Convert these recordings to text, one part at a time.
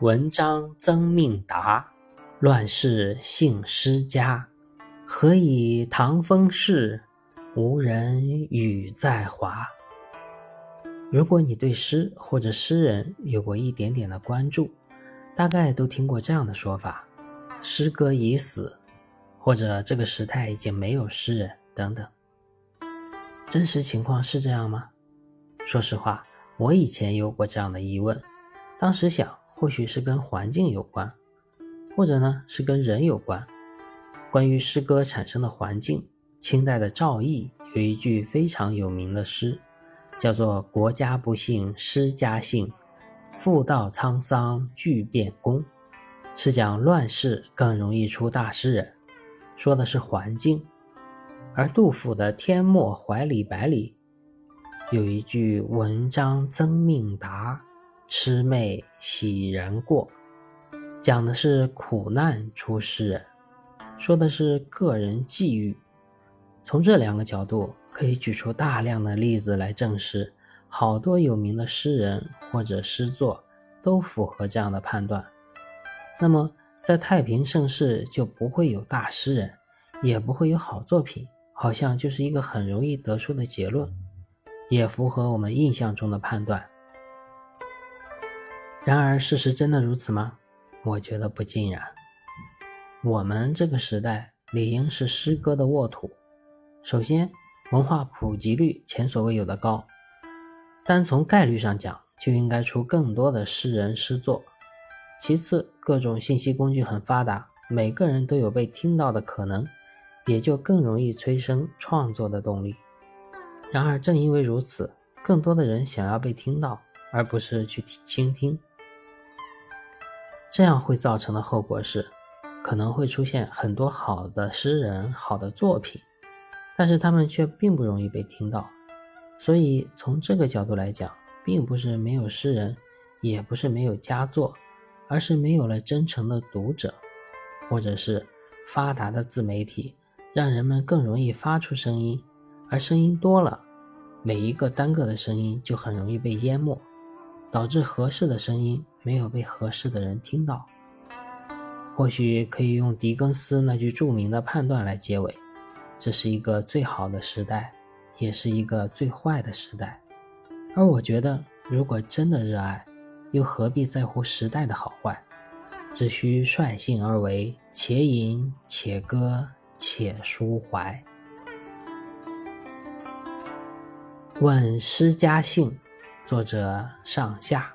文章曾命达，乱世幸诗家。何以唐风逝，无人语在华？如果你对诗或者诗人有过一点点的关注，大概都听过这样的说法：诗歌已死，或者这个时代已经没有诗人等等。真实情况是这样吗？说实话，我以前有过这样的疑问，当时想。或许是跟环境有关，或者呢是跟人有关。关于诗歌产生的环境，清代的赵翼有一句非常有名的诗，叫做“国家不幸诗家幸，妇道沧桑俱变工”，是讲乱世更容易出大诗人，说的是环境。而杜甫的《天末怀里百里》有一句“文章曾命达”。魑魅喜人过，讲的是苦难出诗人，说的是个人际遇。从这两个角度，可以举出大量的例子来证实，好多有名的诗人或者诗作都符合这样的判断。那么，在太平盛世就不会有大诗人，也不会有好作品，好像就是一个很容易得出的结论，也符合我们印象中的判断。然而，事实真的如此吗？我觉得不尽然。我们这个时代理应是诗歌的沃土。首先，文化普及率前所未有的高，单从概率上讲，就应该出更多的诗人诗作。其次，各种信息工具很发达，每个人都有被听到的可能，也就更容易催生创作的动力。然而，正因为如此，更多的人想要被听到，而不是去倾听。这样会造成的后果是，可能会出现很多好的诗人、好的作品，但是他们却并不容易被听到。所以从这个角度来讲，并不是没有诗人，也不是没有佳作，而是没有了真诚的读者，或者是发达的自媒体，让人们更容易发出声音，而声音多了，每一个单个的声音就很容易被淹没。导致合适的声音没有被合适的人听到。或许可以用狄更斯那句著名的判断来结尾：这是一个最好的时代，也是一个最坏的时代。而我觉得，如果真的热爱，又何必在乎时代的好坏？只需率性而为，且吟且歌且抒怀。问诗家兴。作者上下，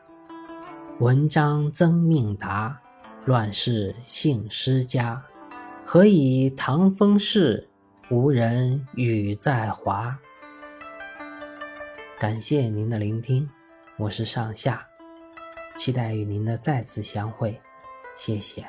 文章曾命达，乱世幸诗家。何以唐风逝，无人语在华？感谢您的聆听，我是上下，期待与您的再次相会，谢谢。